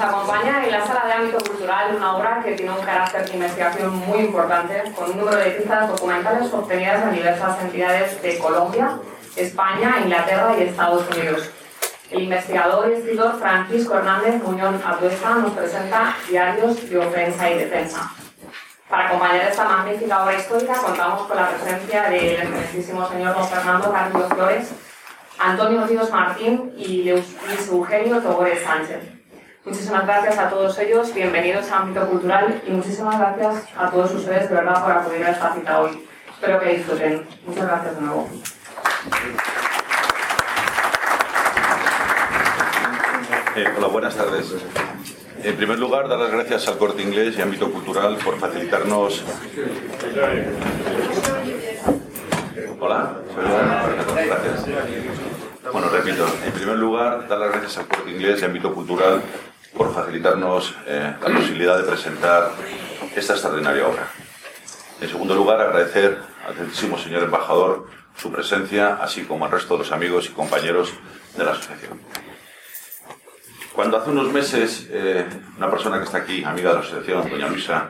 Nos acompaña en la sala de ámbito cultural una obra que tiene un carácter de investigación muy importante, con un número de pistas documentales obtenidas en diversas entidades de Colombia, España, Inglaterra y Estados Unidos. El investigador y escritor Francisco Hernández Muñoz Atuesta nos presenta Diarios de Ofensa y Defensa. Para acompañar esta magnífica obra histórica contamos con la presencia del excelentísimo señor don Fernando Carlos Flores, Antonio Ríos Martín y Luis Eugenio Togores Sánchez. Muchísimas gracias a todos ellos, bienvenidos a Ámbito Cultural y muchísimas gracias a todos ustedes de verdad por acudir a esta cita hoy. Espero que disfruten. Muchas gracias de nuevo. Eh, hola, buenas tardes. En primer lugar, dar las gracias al Corte Inglés y Ámbito Cultural por facilitarnos. Hola, gracias. Bueno, repito, en primer lugar, dar las gracias al Corte Inglés y Ámbito Cultural por facilitarnos eh, la posibilidad de presentar esta extraordinaria obra. En segundo lugar, agradecer al excelentísimo señor embajador su presencia, así como al resto de los amigos y compañeros de la asociación. Cuando hace unos meses eh, una persona que está aquí, amiga de la asociación, doña Luisa,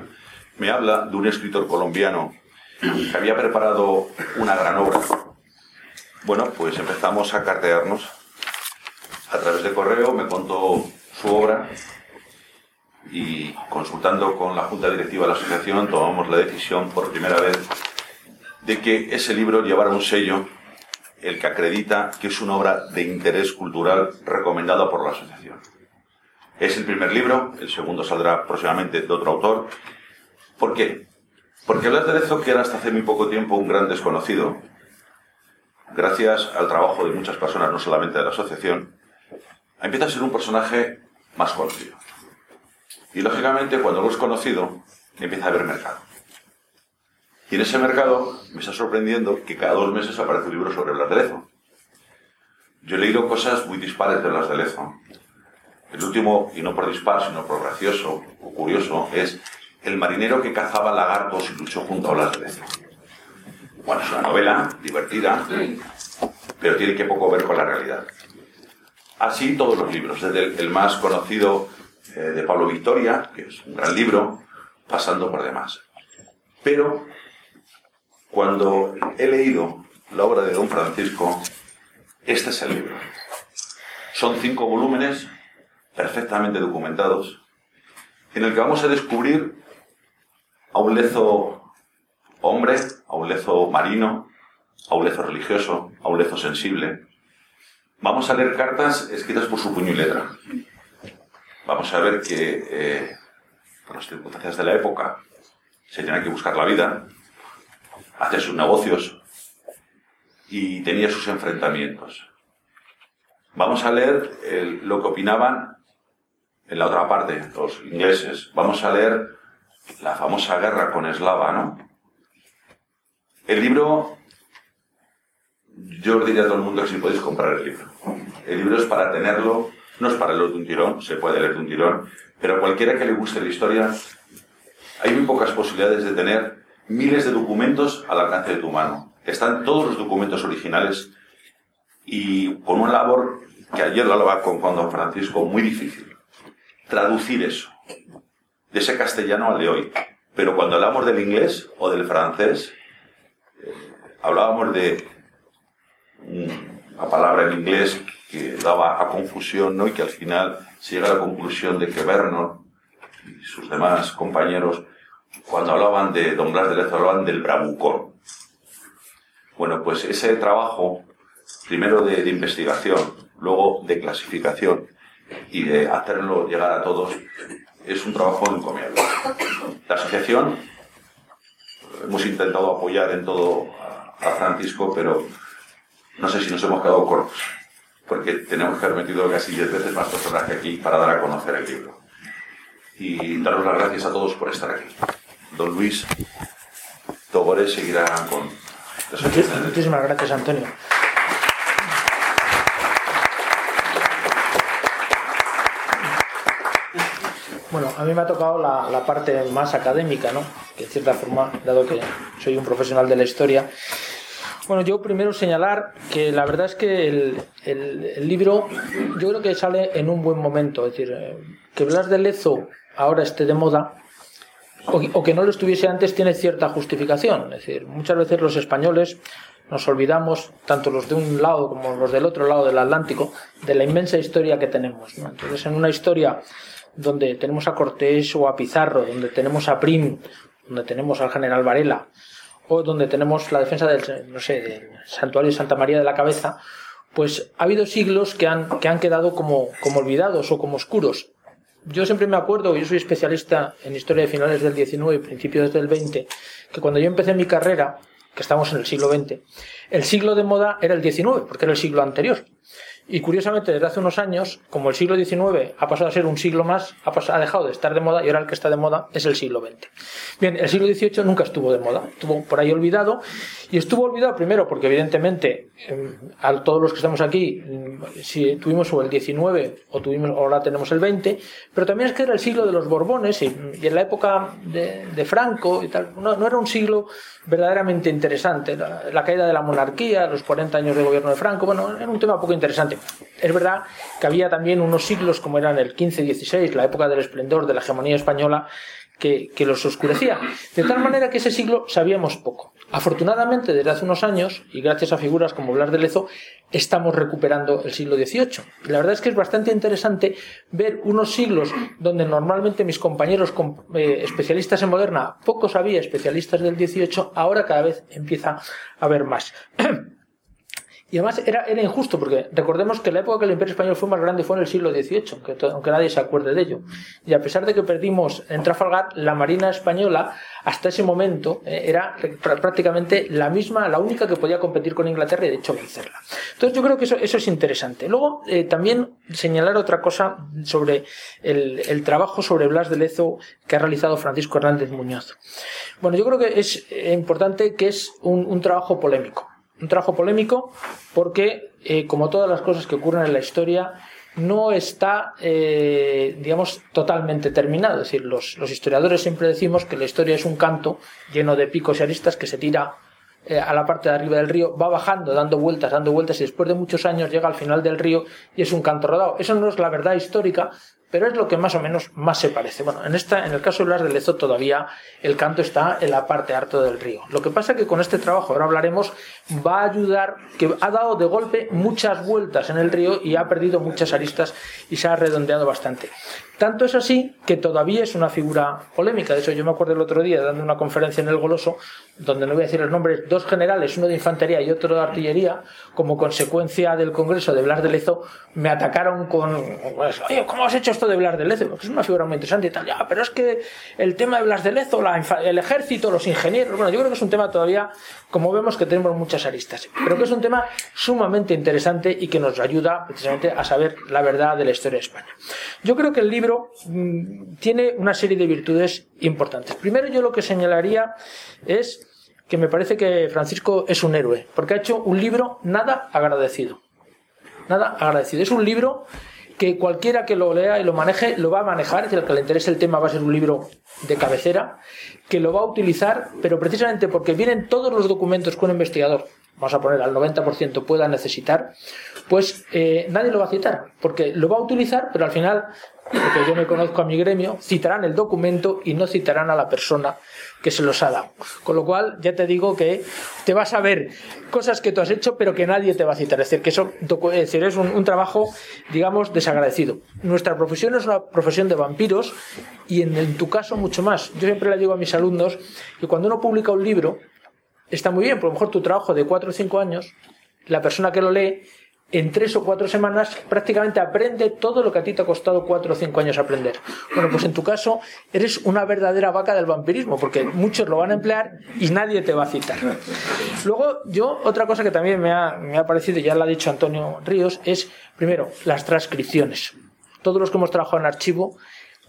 me habla de un escritor colombiano que había preparado una gran obra. Bueno, pues empezamos a cartearnos. A través de correo me contó su obra y consultando con la junta directiva de la asociación tomamos la decisión por primera vez de que ese libro llevara un sello el que acredita que es una obra de interés cultural recomendada por la asociación. Es el primer libro, el segundo saldrá próximamente de otro autor. ¿Por qué? Porque Blas de que era hasta hace muy poco tiempo un gran desconocido, gracias al trabajo de muchas personas, no solamente de la asociación, empieza a ser un personaje más conocido. Y lógicamente, cuando lo es conocido, empieza a haber mercado. Y en ese mercado me está sorprendiendo que cada dos meses aparece un libro sobre Blas de Lezo. Yo he leído cosas muy dispares de Blas de Lezo. El último, y no por dispar, sino por gracioso o curioso, es El marinero que cazaba lagartos y luchó junto a Blas de Lezo. Bueno, es una novela divertida, pero tiene que poco ver con la realidad. Así todos los libros, desde el, más conocido eh, de Pablo Victoria, que es un gran libro, pasando por demás. Pero cuando he leído la obra de Don Francisco, este es el libro. Son cinco volúmenes perfectamente documentados, en el que vamos a descubrir a un lezo hombre, a un lezo marino, a un lezo religioso, a un lezo sensible. Vamos a leer cartas escritas por su puño y letra. Vamos a ver que, eh, por las circunstancias de la época, se tenía que buscar la vida, hacer sus negocios y tenía sus enfrentamientos. Vamos a leer lo que opinaban en la otra parte, los ingleses. Vamos a leer la famosa guerra con Eslava, ¿no? El libro, yo os diría a todo el mundo que si podéis comprar el libro. El libro es para tenerlo, no es para leerlo de un tirón, se puede leer de un tirón, pero cualquiera que le guste la historia, hay muy pocas posibilidades de tener miles de documentos al alcance de tu mano. Están todos los documentos originales y con una labor que ayer la hablaba con Juan Don Francisco muy difícil traducir eso, de ese castellano al de hoy. Pero cuando hablamos del inglés o del francés, eh, hablábamos de una palabra en inglés que daba a confusión ¿no? y que al final se llega a la conclusión de que Vernon y sus demás compañeros, cuando hablaban de Don Blas de Lezo, hablaban del bravucón. Bueno, pues ese trabajo, primero de investigación, luego de clasificación y de hacerlo llegar a todos es un trabajo encomiable. La asociación hemos intentado apoyar en todo a Francisco, pero no sé si nos hemos quedado cortos, porque tenemos que haber metido casi 10 veces más personas que aquí para dar a conocer el libro. Y daros las gracias a todos por estar aquí. Don Luis Togores seguirá con... Muchísimas gracias, Antonio. Bueno, a mí me ha tocado la, parte más académica, ¿no? Que en cierta forma, dado que soy un profesional de la historia, Bueno, yo primero señalar que la verdad es que el, el, libro yo creo que sale en un buen momento. Es decir, eh, que Blas de Lezo ahora esté de moda o, o que no lo estuviese antes tiene cierta justificación. Es decir, muchas veces los españoles nos olvidamos, tanto los de un lado como los del otro lado del Atlántico, de la inmensa historia que tenemos. Entonces, en una historia donde tenemos a Cortés o a Pizarro, donde tenemos a Prim, donde tenemos al general Varela, o donde tenemos la defensa del, no sé, del santuario de Santa María de la Cabeza, pues ha habido siglos que han, que han quedado como, como olvidados o como oscuros. Yo siempre me acuerdo, yo soy especialista en historia de finales del XIX y principios del XX, que cuando yo empecé mi carrera, que estamos en el siglo XX, el siglo de moda era el XIX, porque era el siglo anterior. Y curiosamente, desde hace unos años, como el siglo XIX ha pasado a ser un siglo más, ha, pasado, ha dejado de estar de moda y ahora el que está de moda es el siglo XX. Bien, el siglo XVIII nunca estuvo de moda, estuvo por ahí olvidado. Y estuvo olvidado primero porque, evidentemente, em, a todos los que estamos aquí, em, si tuvimos o el XIX o tuvimos, ahora tenemos el XX, pero también es que era el siglo de los Borbones y, en la época de, Franco y tal, no, era un siglo verdaderamente interesante. La caída de la monarquía, los 40 años de gobierno de Franco, bueno, era un tema poco interesante. Es verdad que había también unos siglos como eran el 15-16, la época del esplendor de la hegemonía española, que, los oscurecía. De tal manera que ese siglo sabíamos poco. Afortunadamente, desde hace unos años, y gracias a figuras como Blas de Lezo, estamos recuperando el siglo XVIII. la verdad es que es bastante interesante ver unos siglos donde normalmente mis compañeros eh, especialistas en moderna, pocos había especialistas del XVIII, ahora cada vez empieza a haber más. Y además era, era injusto, porque recordemos que la época que el Imperio Español fue más grande fue en el siglo XVIII, aunque, nadie se acuerde de ello. Y a pesar de que perdimos en Trafalgar, la Marina Española hasta ese momento eh, era prácticamente la misma, la única que podía competir con Inglaterra y de hecho vencerla. Entonces yo creo que eso, eso es interesante. Luego eh, también señalar otra cosa sobre el, el trabajo sobre Blas de Lezo que ha realizado Francisco Hernández Muñoz. Bueno, yo creo que es importante que es un, un trabajo polémico un trabajo polémico porque, eh, como todas las cosas que ocurren en la historia, no está, eh, digamos, totalmente terminado. Es decir, los, historiadores siempre decimos que la historia es un canto lleno de picos y aristas que se tira eh, a la parte de arriba del río, va bajando, dando vueltas, dando vueltas y después de muchos años llega al final del río y es un canto rodado. Eso no es la verdad histórica, pero es lo que más o menos más se parece. Bueno, en, esta, en el caso de Blas de Lezo todavía el canto está en la parte alta del río. Lo que pasa que con este trabajo, ahora hablaremos, va a ayudar, que ha dado de golpe muchas vueltas en el río y ha perdido muchas aristas y se ha redondeado bastante. Tanto es así que todavía es una figura polémica. De hecho, yo me acuerdo el otro día dando una conferencia en el Goloso, donde no voy a decir los nombres, dos generales, uno de infantería y otro de artillería, como consecuencia del Congreso de Blas de Lezo, me atacaron con, pues, oye, ¿cómo has hecho esto de Blas de Lezo? Porque es una figura muy interesante y tal. Ya, pero es que el tema de Blas de Lezo, el ejército, los ingenieros, bueno, yo creo que es un tema todavía, como vemos que tenemos muchas aristas, pero que es un tema sumamente interesante y que nos ayuda precisamente a saber la verdad de la historia de España. Yo creo que el libro Mm, tiene una serie de virtudes importantes. Primero yo lo que señalaría es que me parece que Francisco es un héroe, porque ha hecho un libro nada agradecido. Nada agradecido. Es un libro que cualquiera que lo lea y lo maneje lo va a manejar, es decir, al que le interese el tema va a ser un libro de cabecera, que lo va a utilizar, pero precisamente porque vienen todos los documentos que un investigador, vamos a poner al 90%, pueda necesitar, pues eh, nadie lo va a citar, porque lo va a utilizar, pero al final porque yo me conozco a mi gremio, citarán el documento y no citarán a la persona que se los ha dado. Con lo cual, ya te digo que te vas a ver cosas que tú has hecho, pero que nadie te va a citar. Es decir, que eso es, decir, es un, trabajo, digamos, desagradecido. Nuestra profesión es una profesión de vampiros y en, tu caso mucho más. Yo siempre le digo a mis alumnos que cuando uno publica un libro, está muy bien, por lo mejor tu trabajo de cuatro o cinco años, la persona que lo lee en tres o cuatro semanas prácticamente aprende todo lo que a ti te ha costado cuatro o cinco años aprender. Bueno, pues en tu caso eres una verdadera vaca del vampirismo, porque muchos lo van a emplear y nadie te va a citar. Luego, yo, otra cosa que también me ha, me ha parecido, ya lo ha dicho Antonio Ríos, es, primero, las transcripciones. Todos los que hemos trabajado en archivo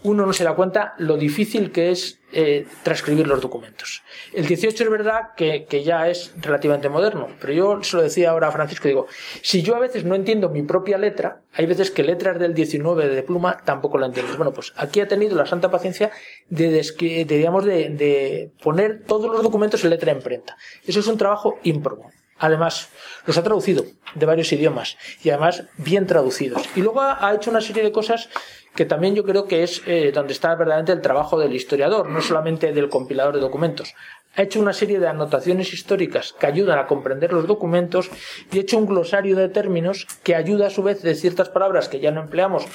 uno no se da cuenta lo difícil que es eh, transcribir los documentos. El 18 es verdad que, ya es relativamente moderno, pero yo se lo decía ahora a Francisco, digo, si yo a veces no entiendo mi propia letra, hay veces que letras del 19 de pluma tampoco la entiendo. Bueno, pues aquí ha tenido la santa paciencia de, de, de poner todos los documentos en letra imprenta. Eso es un trabajo ímprobo además los ha traducido de varios idiomas y además bien traducidos. Y luego ha hecho una serie de cosas que también yo creo que es eh, donde está verdaderamente el trabajo del historiador, no solamente del compilador de documentos. Ha hecho una serie de anotaciones históricas que ayudan a comprender los documentos y ha hecho un glosario de términos que ayuda a su vez de ciertas palabras que ya no empleamos,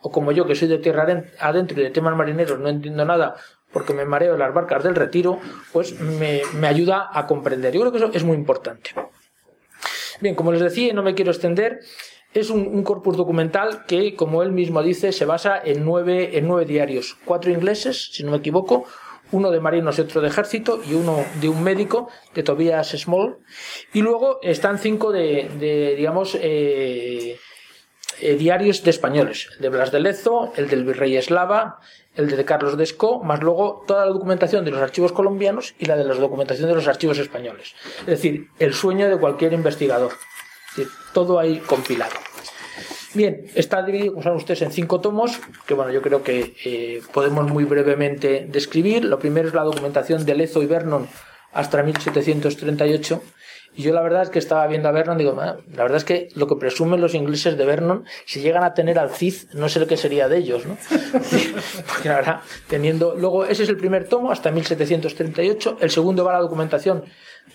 o como yo que soy de tierra adentro y de temas marineros no entiendo nada porque me mareo las barcas del retiro, pues me, me ayuda a comprender. Yo creo que eso es muy importante. Bien, como les decía, no me quiero extender, es un, corpus documental que, como él mismo dice, se basa en nueve, en nueve diarios. Cuatro ingleses, si no me equivoco, uno de marinos y otro de ejército, y uno de un médico, de Tobias Small. Y luego están cinco de, digamos, eh, eh, diarios de españoles. El de Blas de Lezo, el del virrey Eslava, el de Carlos Desco, más luego toda la documentación de los archivos colombianos y la de la documentación de los archivos españoles. Es decir, el sueño de cualquier investigador. todo ahí compilado. Bien, está dividido, como saben ustedes, en cinco tomos, que bueno, yo creo que eh, podemos muy brevemente describir. Lo primero es la documentación de Lezo y Vernon hasta 1738 y yo la verdad es que estaba viendo a Vernon, digo, ah, la verdad es que lo que presumen los ingleses de Vernon, si llegan a tener al Cid, no sé lo que sería de ellos, ¿no? Porque la verdad, teniendo... Luego, ese es el primer tomo, hasta 1738. El segundo va a la documentación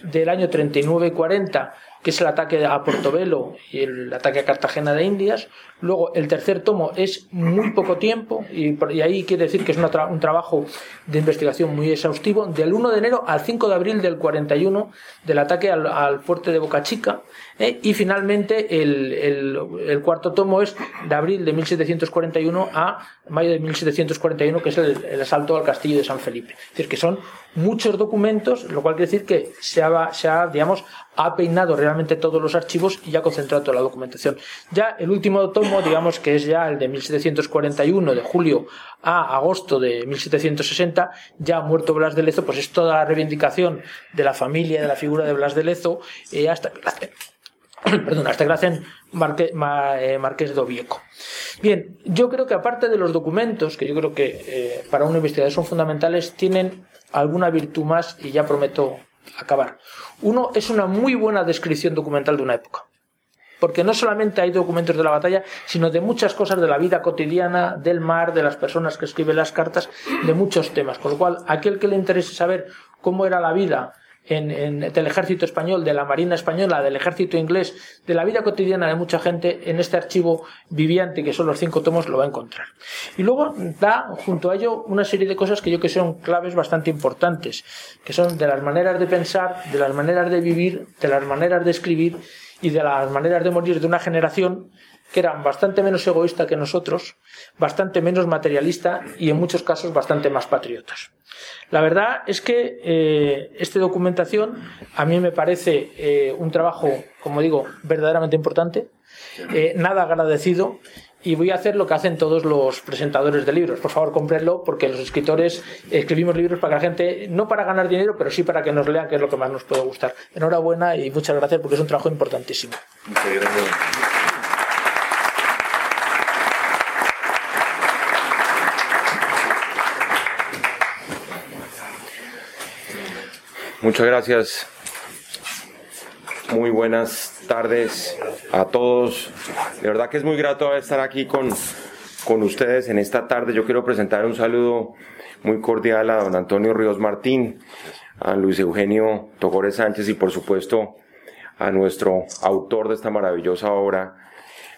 del año 39 y 40 que es el ataque a Portobelo y el ataque a Cartagena de Indias. Luego, el tercer tomo es muy poco tiempo, y, ahí quiere decir que es un trabajo de investigación muy exhaustivo, del 1 de enero al 5 de abril del 41, del ataque al, fuerte de Boca Chica. ¿eh? Y finalmente, el, cuarto tomo es de abril de 1741 a mayo de 1741, que es el, asalto al castillo de San Felipe. Es decir, que son muchos documentos, lo cual quiere decir que se ha digamos, ha peinado realmente todos los archivos y ha concentrado toda la documentación. Ya el último tomo, digamos que es ya el de 1741, de julio a agosto de 1760, ya muerto Blas de Lezo, pues es toda la reivindicación de la familia, de la figura de Blas de Lezo, eh, hasta perdón, hasta que hacen eh, Marqués de Ovieco. Bien, yo creo que aparte de los documentos, que yo creo que eh, para un investigador son fundamentales, tienen alguna virtud más y ya prometo acabar. Uno es una muy buena descripción documental de una época. Porque no solamente hay documentos de la batalla, sino de muchas cosas de la vida cotidiana, del mar, de las personas que escriben las cartas, de muchos temas. Con lo cual, aquel que le interese saber cómo era la vida en, del ejército español, de la marina española, del ejército inglés, de la vida cotidiana de mucha gente, en este archivo viviente, que son los cinco tomos, lo va a encontrar. Y luego da junto a ello una serie de cosas que yo que son claves bastante importantes, que son de las maneras de pensar, de las maneras de vivir, de las maneras de escribir y de las maneras de morir de una generación que era bastante menos egoísta que nosotros, bastante menos materialista y en muchos casos bastante más patriotas. La verdad es que eh, esta documentación a mí me parece eh, un trabajo, como digo, verdaderamente importante, eh, nada agradecido y voy a hacer lo que hacen todos los presentadores de libros. Por favor, comprenlo porque los escritores escribimos libros para que la gente, no para ganar dinero, pero sí para que nos lean, que es lo que más nos puede gustar. Enhorabuena y muchas gracias porque es un trabajo importantísimo. Muchas gracias. Muchas gracias. Muy buenas tardes a todos. De verdad que es muy grato estar aquí con, con ustedes en esta tarde. Yo quiero presentar un saludo muy cordial a don Antonio Ríos Martín, a Luis Eugenio Togores Sánchez y por supuesto a nuestro autor de esta maravillosa obra,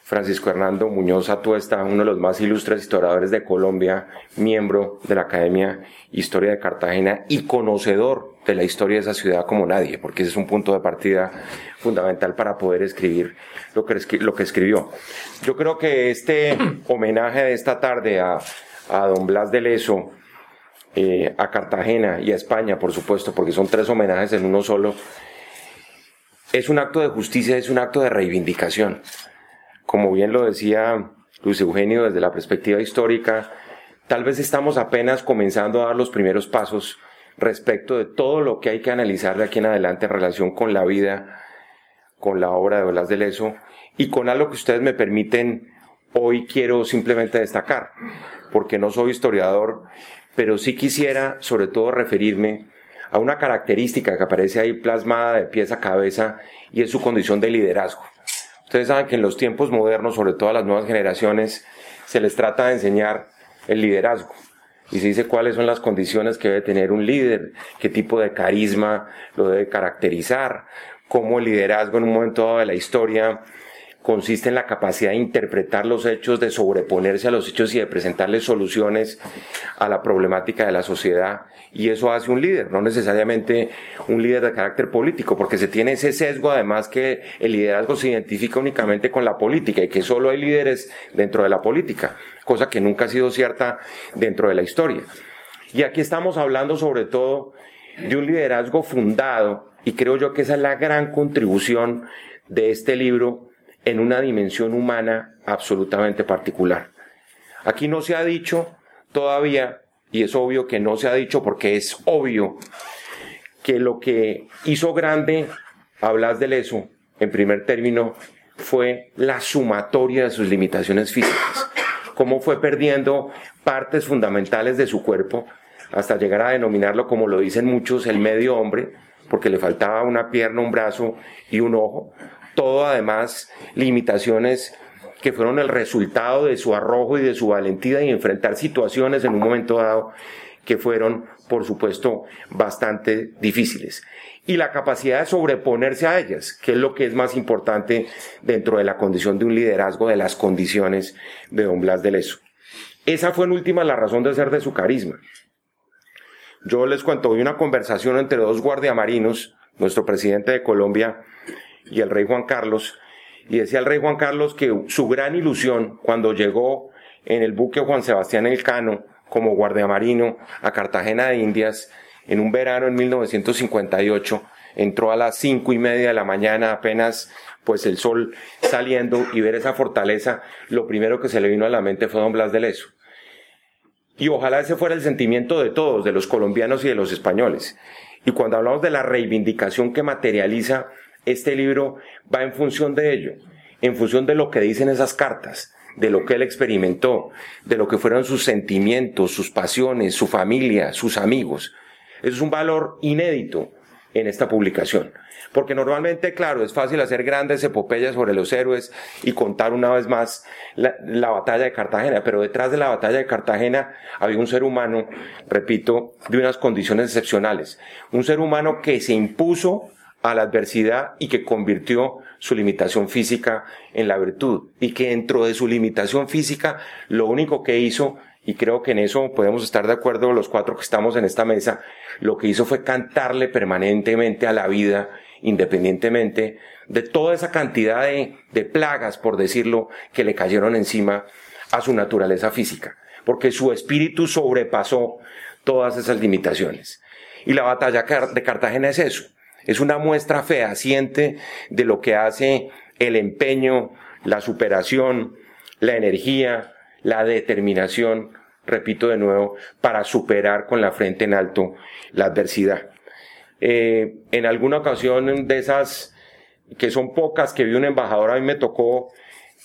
Francisco Hernando Muñoz Atuesta, uno de los más ilustres historiadores de Colombia, miembro de la Academia Historia de Cartagena y conocedor de la historia de esa ciudad como nadie, porque ese es un punto de partida fundamental para poder escribir lo que, lo que escribió. Yo creo que este homenaje de esta tarde a, a don Blas de Leso, eh, a Cartagena y a España, por supuesto, porque son tres homenajes en uno solo, es un acto de justicia, es un acto de reivindicación como bien lo decía Luis Eugenio desde la perspectiva histórica, tal vez estamos apenas comenzando a dar los primeros pasos respecto de todo lo que hay que analizar de aquí en adelante en relación con la vida, con la obra de Blas de Leso y con algo que ustedes me permiten hoy quiero simplemente destacar, porque no soy historiador, pero sí quisiera sobre todo referirme a una característica que aparece ahí plasmada de pies a cabeza y es su condición de liderazgo. Ustedes saben que en los tiempos modernos, sobre todo a las nuevas generaciones, se les trata de enseñar el liderazgo y se dice cuáles son las condiciones que debe tener un líder, qué tipo de carisma lo debe caracterizar, cómo el liderazgo en un momento dado de la historia consiste en la capacidad de interpretar los hechos, de sobreponerse a los hechos y de presentarles soluciones a la problemática de la sociedad. Y eso hace un líder, no necesariamente un líder de carácter político, porque se tiene ese sesgo además que el liderazgo se identifica únicamente con la política y que solo hay líderes dentro de la política, cosa que nunca ha sido cierta dentro de la historia. Y aquí estamos hablando sobre todo de un liderazgo fundado, y creo yo que esa es la gran contribución de este libro en una dimensión humana absolutamente particular. Aquí no se ha dicho todavía, y es obvio que no se ha dicho porque es obvio, que lo que hizo grande a Blas de Leso, en primer término, fue la sumatoria de sus limitaciones físicas. Cómo fue perdiendo partes fundamentales de su cuerpo hasta llegar a denominarlo, como lo dicen muchos, el medio hombre, porque le faltaba una pierna, un brazo y un ojo, todo además limitaciones que fueron el resultado de su arrojo y de su valentía y enfrentar situaciones en un momento dado que fueron, por supuesto, bastante difíciles. Y la capacidad de sobreponerse a ellas, que es lo que es más importante dentro de la condición de un liderazgo, de las condiciones de don Blas de Leso. Esa fue en última la razón de ser de su carisma. Yo les cuento hoy una conversación entre dos guardiamarinos, nuestro presidente de Colombia y el rey Juan Carlos, y decía el rey Juan Carlos que su gran ilusión cuando llegó en el buque Juan Sebastián Elcano como guardiamarino a Cartagena de Indias en un verano en 1958, entró a las cinco y media de la mañana apenas pues el sol saliendo y ver esa fortaleza, lo primero que se le vino a la mente fue don Blas de Leso. Y ojalá ese fuera el sentimiento de todos, de los colombianos y de los españoles. Y cuando hablamos de la reivindicación que materializa este libro va en función de ello, en función de lo que dicen esas cartas, de lo que él experimentó, de lo que fueron sus sentimientos, sus pasiones, su familia, sus amigos. Eso es un valor inédito en esta publicación. Porque normalmente, claro, es fácil hacer grandes epopeyas sobre los héroes y contar una vez más la, la, batalla de Cartagena, pero detrás de la batalla de Cartagena había un ser humano, repito, de unas condiciones excepcionales. Un ser humano que se impuso a la adversidad y que convirtió su limitación física en la virtud. Y que dentro de su limitación física lo único que hizo y creo que en eso podemos estar de acuerdo los cuatro que estamos en esta mesa, lo que hizo fue cantarle permanentemente a la vida, independientemente de toda esa cantidad de, de plagas, por decirlo, que le cayeron encima a su naturaleza física, porque su espíritu sobrepasó todas esas limitaciones. Y la batalla de Cartagena es eso, es una muestra fehaciente de lo que hace el empeño, la superación, la energía, la determinación, repito de nuevo, para superar con la frente en alto la adversidad. Eh, en alguna ocasión de esas, que son pocas, que vi un embajador, a mí me tocó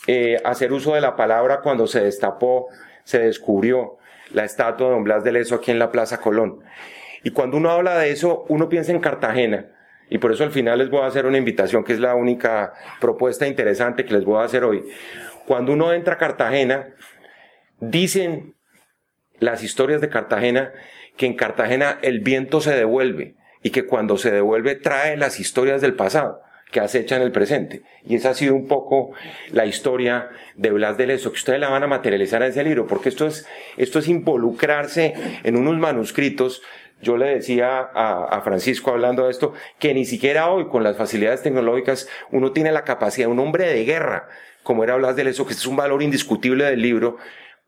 eh, hacer uso de la palabra cuando se destapó, se descubrió la estatua de Don Blas de Leso aquí en la Plaza Colón. Y cuando uno habla de eso, uno piensa en Cartagena, y por eso al final les voy a hacer una invitación que es la única propuesta interesante que les voy a hacer hoy. Cuando uno entra a Cartagena, dicen las historias de Cartagena que en Cartagena el viento se devuelve y que cuando se devuelve trae las historias del pasado que acechan el presente. Y esa ha sido un poco la historia de Blas de Leso, que ustedes la van a materializar en ese libro, porque esto es, esto es involucrarse en unos manuscritos yo le decía a, Francisco hablando de esto, que ni siquiera hoy con las facilidades tecnológicas uno tiene la capacidad, un hombre de guerra, como era Blas de Leso, que es un valor indiscutible del libro,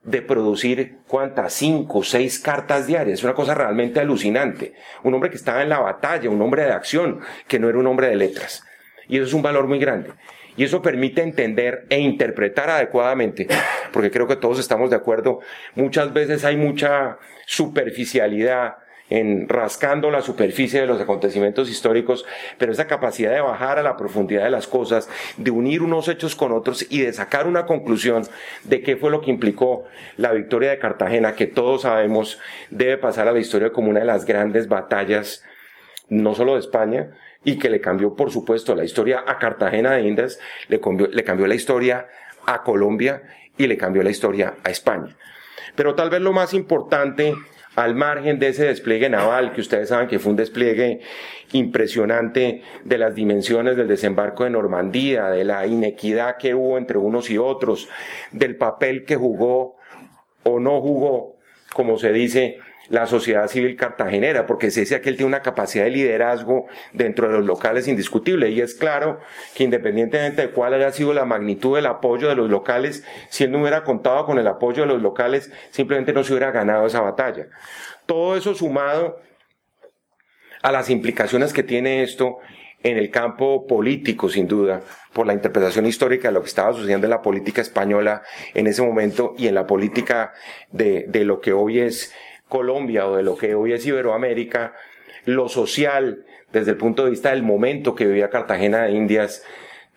de producir cuántas, cinco, seis cartas diarias. Es una cosa realmente alucinante. Un hombre que estaba en la batalla, un hombre de acción, que no era un hombre de letras. Y eso es un valor muy grande. Y eso permite entender e interpretar adecuadamente, porque creo que todos estamos de acuerdo. Muchas veces hay mucha superficialidad, en rascando la superficie de los acontecimientos históricos, pero esa capacidad de bajar a la profundidad de las cosas, de unir unos hechos con otros y de sacar una conclusión de qué fue lo que implicó la victoria de Cartagena, que todos sabemos debe pasar a la historia como una de las grandes batallas no solo de España, y que le cambió, por supuesto, la historia a Cartagena de Indias, le cambió, le cambió la historia a Colombia y le cambió la historia a España. Pero tal vez lo más importante, al margen de ese despliegue naval, que ustedes saben que fue un despliegue impresionante de las dimensiones del desembarco de Normandía, de la inequidad que hubo entre unos y otros, del papel que jugó o no jugó, como se dice, la sociedad civil cartagenera, porque dice que él tiene una capacidad de liderazgo dentro de los locales indiscutible. Y es claro que independientemente de cuál haya sido la magnitud del apoyo de los locales, si él no hubiera contado con el apoyo de los locales, simplemente no se hubiera ganado esa batalla. Todo eso sumado a las implicaciones que tiene esto en el campo político, sin duda, por la interpretación histórica de lo que estaba sucediendo en la política española en ese momento y en la política de, de lo que hoy es Colombia o de lo que hoy es Iberoamérica, lo social, desde el punto de vista del momento que vivía Cartagena de Indias,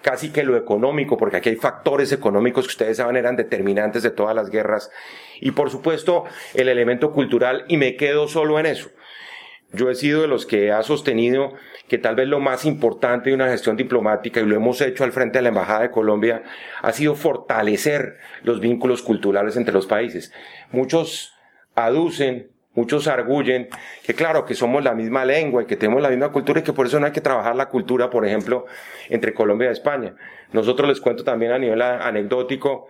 casi que lo económico, porque aquí hay factores económicos que ustedes saben eran determinantes de todas las guerras, y por supuesto el elemento cultural, y me quedo solo en eso. Yo he sido de los que ha sostenido que tal vez lo más importante de una gestión diplomática, y lo hemos hecho al frente de la Embajada de Colombia, ha sido fortalecer los vínculos culturales entre los países. Muchos aducen, muchos arguyen que claro, que somos la misma lengua y que tenemos la misma cultura y que por eso no hay que trabajar la cultura, por ejemplo, entre Colombia y España. Nosotros les cuento también a nivel anecdótico,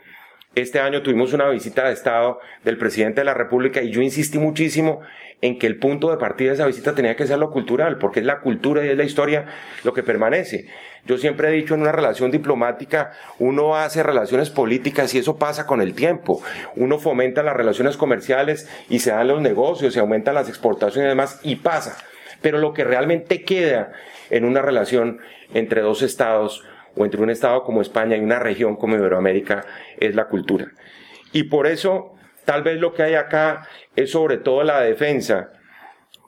este año tuvimos una visita de Estado del presidente de la República y yo insistí muchísimo en que el punto de partida de esa visita tenía que ser lo cultural, porque es la cultura y es la historia lo que permanece. Yo siempre he dicho en una relación diplomática, uno hace relaciones políticas y eso pasa con el tiempo. Uno fomenta las relaciones comerciales y se dan los negocios, se aumentan las exportaciones y demás y pasa. Pero lo que realmente queda en una relación entre dos estados entre un estado como España y una región como Iberoamérica es la cultura. Y por eso, tal vez lo que hay acá es sobre todo la defensa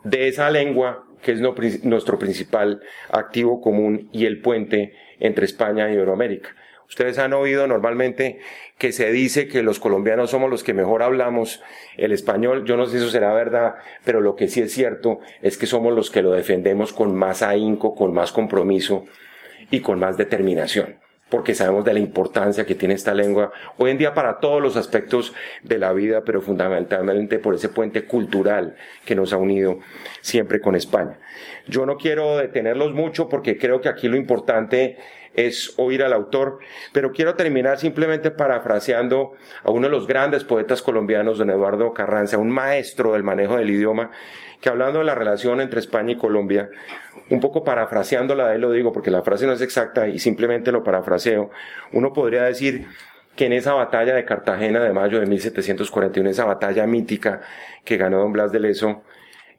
de esa lengua que es nuestro principal activo común y el puente entre España y Iberoamérica. Ustedes han oído normalmente que se dice que los colombianos somos los que mejor hablamos el español. Yo no sé si eso será verdad, pero lo que sí es cierto es que somos los que lo defendemos con más ahínco, con más compromiso y con más determinación porque sabemos de la importancia que tiene esta lengua hoy en día para todos los aspectos de la vida, pero fundamentalmente por ese puente cultural que nos ha unido siempre con España. Yo no quiero detenerlos mucho porque creo que aquí lo importante es oír al autor, pero quiero terminar simplemente parafraseando a uno de los grandes poetas colombianos, don Eduardo Carranza, un maestro del manejo del idioma, que hablando de la relación entre España y Colombia, un poco parafraseándola de él lo digo porque la frase no es exacta y simplemente lo parafraseo, uno podría decir que en esa batalla de Cartagena de mayo de 1741, esa batalla mítica que ganó don Blas de Leso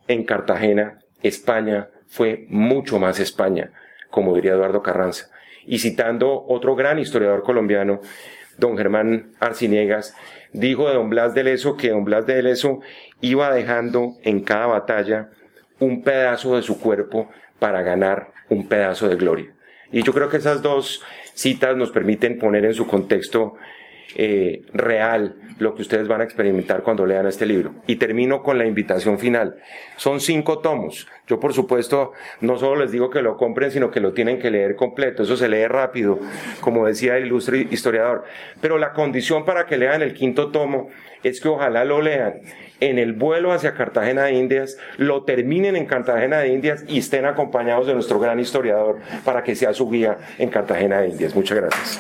en Cartagena, España fue mucho más España, como diría Eduardo Carranza. Y citando otro gran historiador colombiano, don Germán Arciniegas, dijo de don Blas de Leso que don Blas de Leso iba dejando en cada batalla un pedazo de su cuerpo para ganar un pedazo de gloria. Y yo creo que esas dos citas nos permiten poner en su contexto eh, real lo que ustedes van a experimentar cuando lean este libro. Y termino con la invitación final. Son cinco tomos. Yo, por supuesto, no solo les digo que lo compren, sino que lo tienen que leer completo. Eso se lee rápido, como decía el ilustre historiador. Pero la condición para que lean el quinto tomo es que ojalá lo lean en el vuelo hacia Cartagena de Indias, lo terminen en Cartagena de Indias y estén acompañados de nuestro gran historiador para que sea su guía en Cartagena de Indias. Muchas gracias.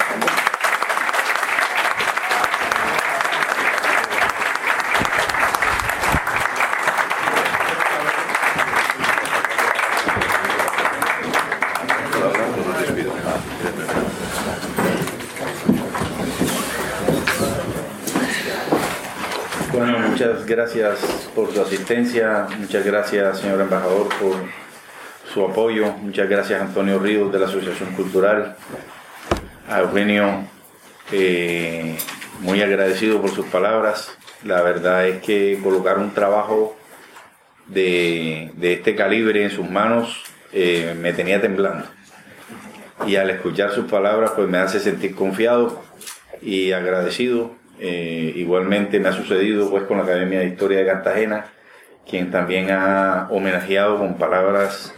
Muchas gracias por su asistencia, muchas gracias señor embajador por su apoyo, muchas gracias Antonio Ríos de la Asociación Cultural, a Eugenio, eh, muy agradecido por sus palabras, la verdad es que colocar un trabajo de, este calibre en sus manos eh, me tenía temblando. Y al escuchar sus palabras pues me hace sentir confiado y agradecido eh, igualmente me ha sucedido pues con la Academia de Historia de Cartagena, quien también ha homenajeado con palabras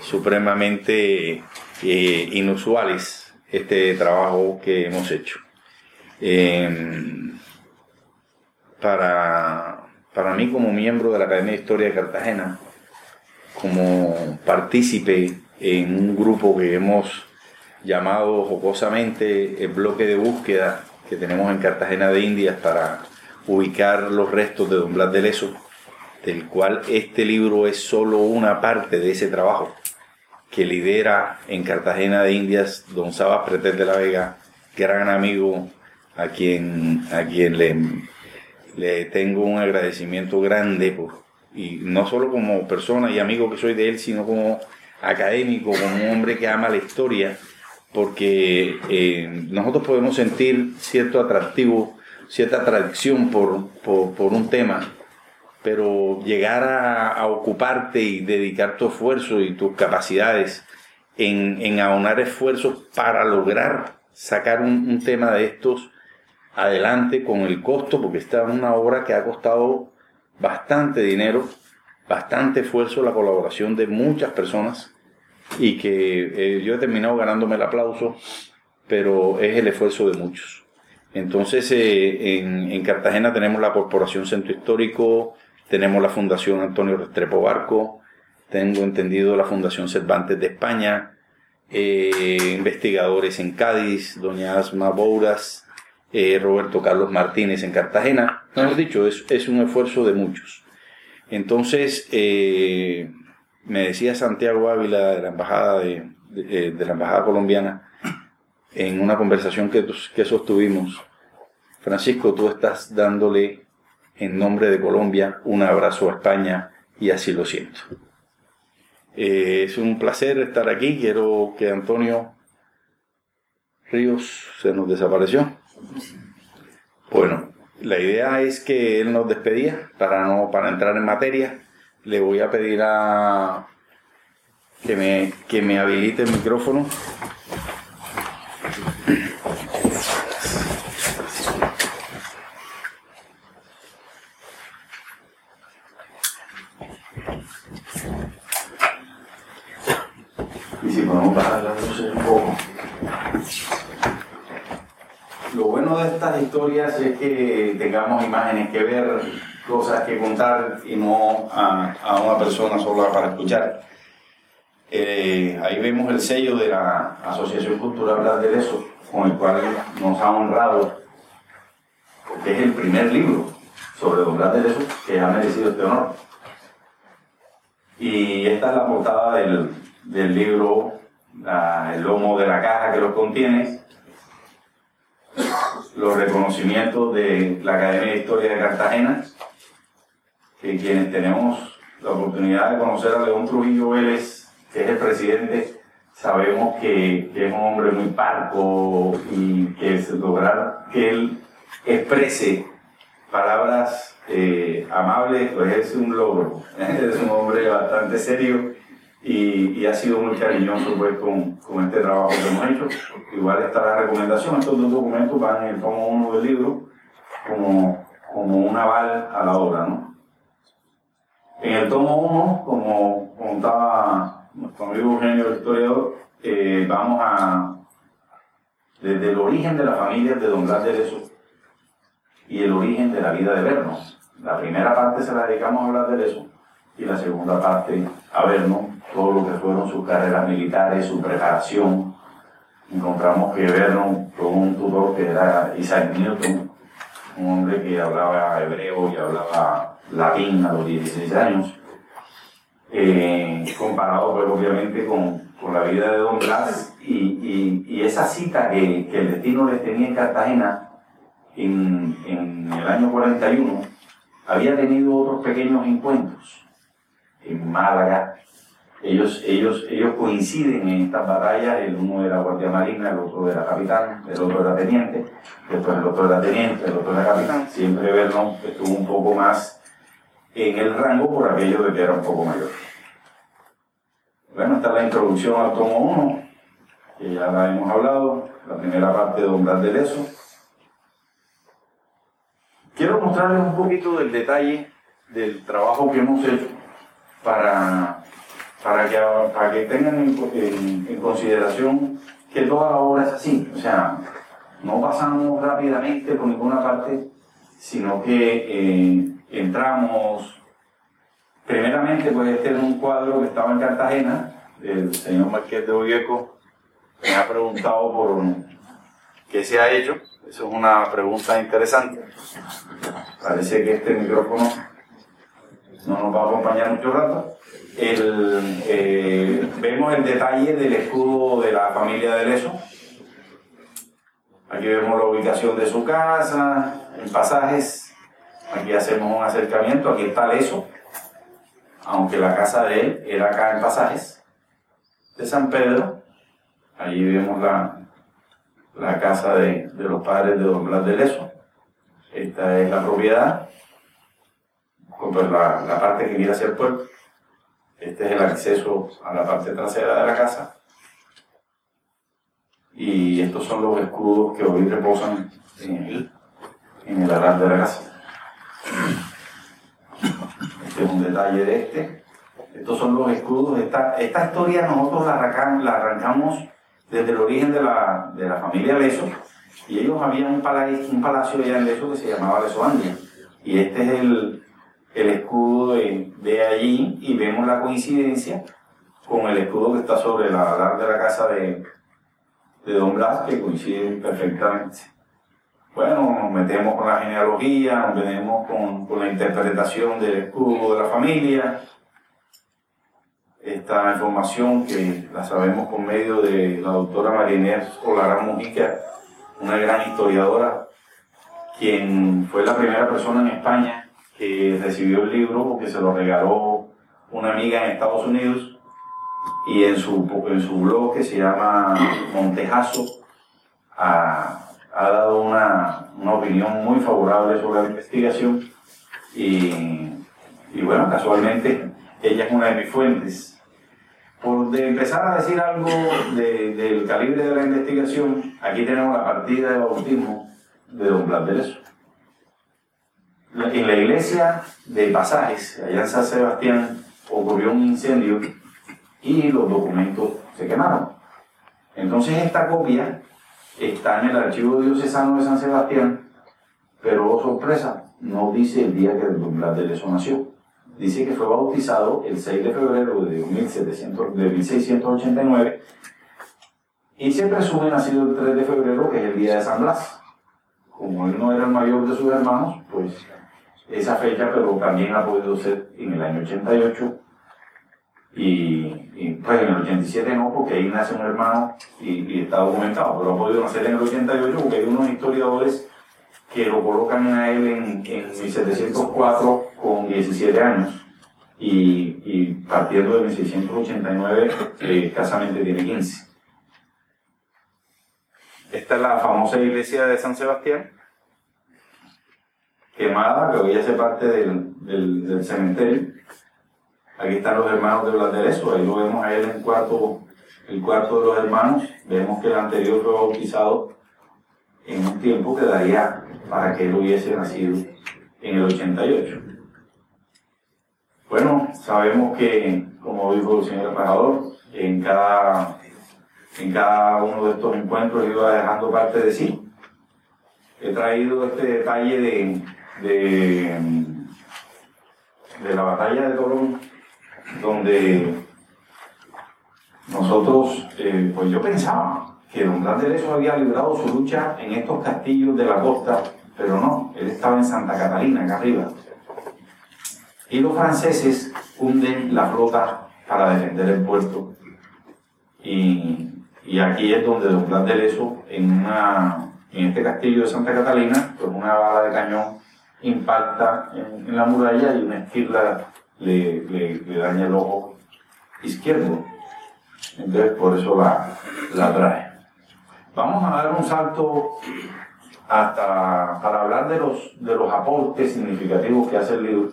supremamente eh, inusuales este trabajo que hemos hecho. Em, para, para mí como miembro de la Academia de Historia de Cartagena, como partícipe en un grupo que hemos llamado jocosamente el bloque de búsqueda que tenemos en Cartagena de Indias para ubicar los restos de Don Blas de Leso, del cual este libro es solo una parte de ese trabajo que lidera en Cartagena de Indias don Sabas Pretel de la Vega, gran amigo a quien, a quien le, le tengo un agradecimiento grande por, y no solo como persona y amigo que soy de él, sino como académico, como un hombre que ama la historia, porque eh, nosotros podemos sentir cierto atractivo, cierta atracción por, por, un tema, pero llegar a, ocuparte y dedicar tu esfuerzo y tus capacidades en, en aunar esfuerzos para lograr sacar un, un tema de estos adelante con el costo, porque esta es una obra que ha costado bastante dinero, bastante esfuerzo, la colaboración de muchas personas y que eh, yo he terminado ganándome el aplauso, pero es el esfuerzo de muchos. Entonces, eh, en, Cartagena tenemos la Corporación Centro Histórico, tenemos la Fundación Antonio Restrepo Barco, tengo entendido la Fundación Cervantes de España, eh, investigadores en Cádiz, doña Asma Bouras, Roberto Carlos Martínez en Cartagena. No hemos dicho, es, es un esfuerzo de muchos. Entonces, me decía Santiago Ávila de la embajada de, eh, la embajada colombiana en una conversación que, que sostuvimos Francisco tú estás dándole en nombre de Colombia un abrazo a España y así lo siento. Eh, es un placer estar aquí. Quiero que Antonio Ríos se nos desapareció. Bueno la idea es que él nos despedía para no para entrar en materia le voy a pedir a que me, que me habilite el micrófono. Y si podemos bajar las luces un poco. Lo bueno de estas historias es que tengamos imágenes que ver cosas que contar y no a, una persona sola para escuchar. Eh, ahí vemos el sello de la Asociación Cultural Blas de Leso, con el cual nos ha honrado, porque es el primer libro sobre Don Blas de Leso que ha merecido este honor. Y esta es la portada del, del libro, el lomo de la caja que lo contiene, los reconocimientos de la Academia de Historia de Cartagena, que quienes tenemos la oportunidad de conocer a León Trujillo Vélez, que es el presidente, sabemos que, es un hombre muy parco y que lograr que él exprese palabras eh, amables, pues es un logro. es un hombre bastante serio y, ha sido muy cariñoso pues, con, con, este trabajo que hemos hecho. Igual está la recomendación, estos dos documentos van en el tomo uno del libro como, como un aval a la obra. ¿no? En el tomo 1, como contaba nuestro amigo Eugenio, el historiador, eh, vamos a, desde el origen de la familia de Don Blas de Leso y el origen de la vida de Vernos. La primera parte se la dedicamos a hablar de Leso y la segunda parte a Vernos, todo lo que fueron sus carreras militares, su preparación. Encontramos que Vernos fue un tutor que era Isaac Newton, un hombre que hablaba hebreo y hablaba latín a los 16 años, eh, comparado pues, obviamente con, con, la vida de Don Blas y, y, esa cita que, que, el destino les tenía en Cartagena en, en, el año 41, había tenido otros pequeños encuentros en Málaga. Ellos, ellos, ellos coinciden en estas batallas, el uno era guardia marina, el otro era capitán, el otro era teniente, después el otro era teniente, el otro era capitán. Siempre Vernon estuvo un poco más en el rango por aquello de que era un poco mayor. Bueno, esta es la introducción al tomo 1, que ya la hemos hablado, la primera parte de Don Blas de Leso. Quiero mostrarles un poquito del detalle del trabajo que hemos hecho para, para que, para que tengan en, consideración que toda la obra es así, o sea, no pasamos rápidamente por ninguna parte, sino que eh, entramos, primeramente pues este es un cuadro que estaba en Cartagena, del señor Marqués de Olleco, me ha preguntado por qué se ha hecho, eso es una pregunta interesante, parece que este micrófono no nos va a acompañar mucho rato. El, eh, vemos el detalle del escudo de la familia de Leso. Aquí vemos la ubicación de su casa, en pasajes. Aquí hacemos un acercamiento. Aquí está Leso, aunque la casa de él era acá en pasajes de San Pedro. Allí vemos la, la casa de, de los padres de Don Blas de Leso. Esta es la propiedad pues la, la, parte que viene hacia el pueblo. Este es el acceso a la parte trasera de la casa. Y estos son los escudos que hoy reposan en el, en el de la casa. Este es un detalle de este. Estos son los escudos. Esta, esta historia nosotros la arrancamos, la arrancamos desde el origen de la, de la familia Leso. Y ellos habían un palacio, un palacio allá en Leso que se llamaba Lesoandia. Y este es el, el escudo de, allí y vemos la coincidencia con el escudo que está sobre la alar de la casa de, de Don Blas, que coincide perfectamente. Bueno, nos metemos con la genealogía, nos metemos con, con la interpretación del escudo de la familia. Esta información que la sabemos por medio de la doctora Marinés Olarán Mujica, una gran historiadora, quien fue la primera persona en España que recibió el libro porque se lo regaló una amiga en Estados Unidos y en su, en su blog que se llama Montejazo ha, ha dado una, una, opinión muy favorable sobre la investigación y, y, bueno, casualmente ella es una de mis fuentes. Por de empezar a decir algo de, del calibre de la investigación, aquí tenemos la partida de bautismo de Don Blas de Leso en la iglesia de Pasajes, allá en San Sebastián, ocurrió un incendio y los documentos se quemaron. Entonces esta copia está en el archivo diocesano de San Sebastián, pero oh, sorpresa, no dice el día que el Blas de Leso nació. Dice que fue bautizado el 6 de febrero de, 1700, de 1689 y se presume nacido el 3 de febrero, que es el día de San Blas. Como él no era el mayor de sus hermanos, pues esa fecha, pero también ha podido ser en el año 88 y, pues en el 87 no, porque ahí nace un hermano y, está documentado, pero ha podido nacer en el 88 porque hay unos historiadores que lo colocan a él en, en 1704 con 17 años y, partiendo de 1689 eh, escasamente tiene 15. Esta es la famosa iglesia de San Sebastián, quemada, que hoy hace parte del, del, cementerio. Aquí están los hermanos de Bladereso, ahí lo vemos a él en cuarto, el cuarto de los hermanos. Vemos que el anterior fue bautizado en un tiempo que daría para que él hubiese nacido en el 88. Bueno, sabemos que, como dijo el señor embajador, en cada, en cada uno de estos encuentros iba dejando parte de sí. He traído este detalle de, de, de la batalla de Torón, donde nosotros, eh, pues yo pensaba que Don Blas de Leso había librado su lucha en estos castillos de la costa, pero no, él estaba en Santa Catalina, acá arriba. Y los franceses hunden la flota para defender el puerto. Y, y aquí es donde Don Blas de Leso, en, una, en este castillo de Santa Catalina, con una bala de cañón, impacta en, la muralla y una esquirla le, daña el ojo izquierdo. Entonces por eso la, la trae. Vamos a dar un salto hasta para hablar de los, de los aportes significativos que hace el libro.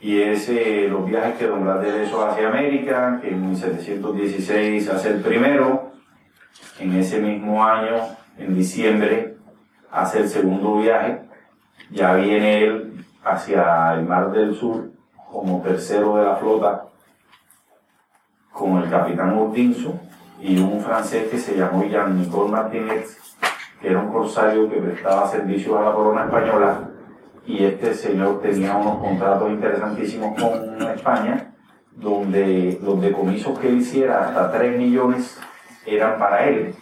Y es eh, los viajes que Don Blas de Leso hacia América, que en 1716 hace el primero. En ese mismo año, en diciembre, hace el segundo viaje ya viene él hacia el Mar del Sur como tercero de la flota con el capitán Urtinso y un francés que se llamó Jean-Nicole Martínez, que era un corsario que prestaba servicio a la corona española y este señor tenía unos contratos interesantísimos con España, donde los decomisos que él hiciera, hasta 3 millones, eran para él.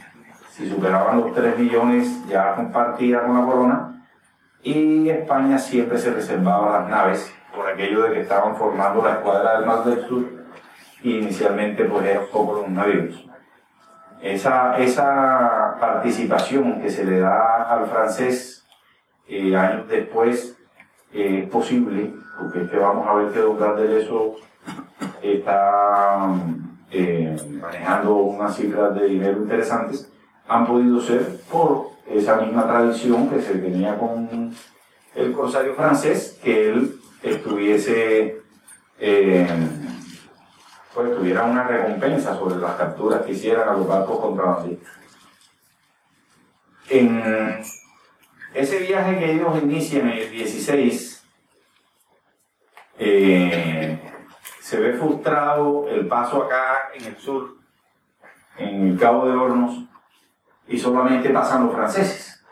Si superaban los 3 millones, ya compartía con la corona. Y España siempre se reservaba las naves, por aquello de que estaban formando la escuadra del Mar del Sur, y inicialmente pues eran poco los navíos. Esa, esa participación que se le da al francés eh, años después eh, es posible, porque es que vamos a ver que Don de eso está eh, manejando unas cifras de dinero interesantes, han podido ser por esa misma tradición que se tenía con el corsario francés, que él estuviese, pues tuviera una recompensa sobre las capturas que hicieran a los barcos contrabandistas. En ese viaje que ellos inician en el 16, eh, se ve frustrado el paso acá en el sur, en el Cabo de Hornos, y solamente pasan los franceses.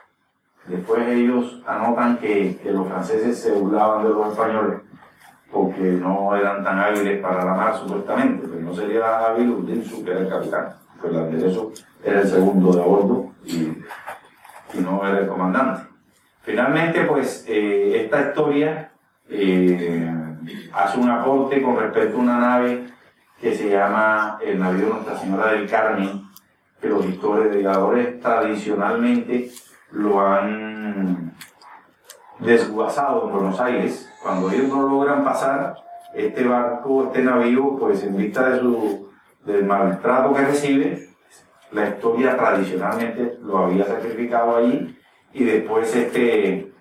Después ellos anotan que, los franceses se burlaban de los españoles porque no eran tan hábiles para la mar supuestamente, pero no sería hábil Udinsu, que era el capitán, pues el eso era el segundo de a bordo y y no era el comandante. Finalmente, pues eh, esta historia eh, hace un aporte con respecto a una nave que se llama el navío Nuestra Señora del Carmen, que los historiadores tradicionalmente lo han desguazado en Buenos Aires. Cuando ellos no logran pasar, este barco, este navío, pues en vista de su, del maltrato que recibe, la historia tradicionalmente lo había sacrificado allí y después este,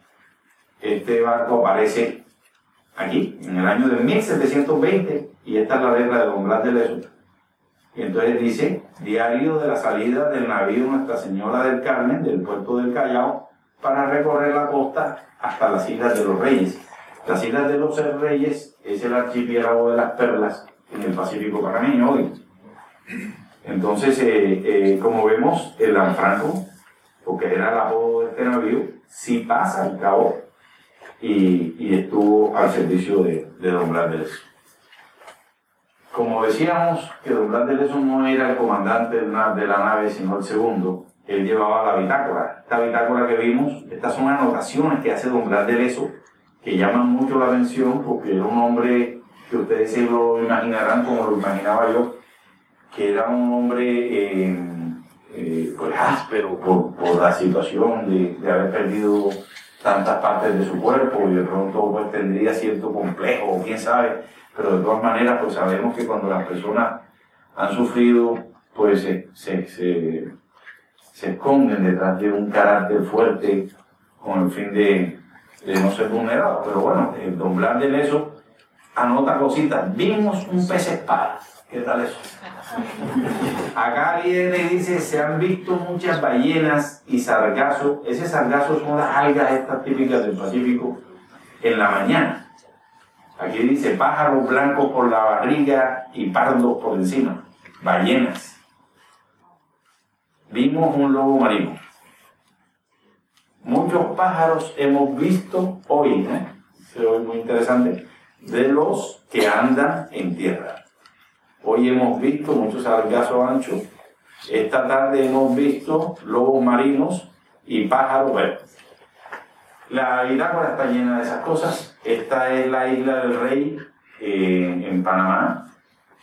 este barco aparece aquí, en el año de 1720, y esta es la letra de Don Blas de Leso. Y entonces dice, diario de la salida del navío Nuestra Señora del Carmen, del puerto del Callao, para recorrer la costa hasta las Islas de los Reyes. Las Islas de los Reyes es el archipiélago de las perlas en el Pacífico Panameño hoy. Entonces, eh, eh, como vemos, el Lanfranco, porque era el apodo de este navío, sí pasa al cabo y, estuvo al servicio de, Don Blas de. Como decíamos que Don Blas de Leso no era el comandante de la nave, sino el segundo, él llevaba la bitácora. Esta bitácora que vimos, estas son anotaciones que hace Don Blas de Leso, que llaman mucho la atención porque era un hombre que ustedes se lo imaginarán como lo imaginaba yo, que era un hombre eh, eh, pues áspero por, la situación de, haber perdido tantas partes de su cuerpo y de pronto pues tendría cierto complejo, o quién sabe, pero de todas maneras pues sabemos que cuando las personas han sufrido pues se, se, esconden detrás de un carácter fuerte con el fin de, no ser vulnerado. Pero bueno, el Don Blas de Leso anota cositas. Vimos un pez espada. ¿Qué tal eso? Acá viene y dice, se han visto muchas ballenas y sargazos. Ese sargazo son las algas estas típicas del Pacífico en la mañana. Aquí dice pájaros blancos por la barriga y pardos por encima. Ballenas. Vimos un lobo marino. Muchos pájaros hemos visto hoy, ¿eh? Se ve muy interesante, de los que andan en tierra. Hoy hemos visto muchos sargazos anchos. Esta tarde hemos visto lobos marinos y pájaros verdes. La bitácora está llena de esas cosas. Esta es la isla del Rey eh, en Panamá.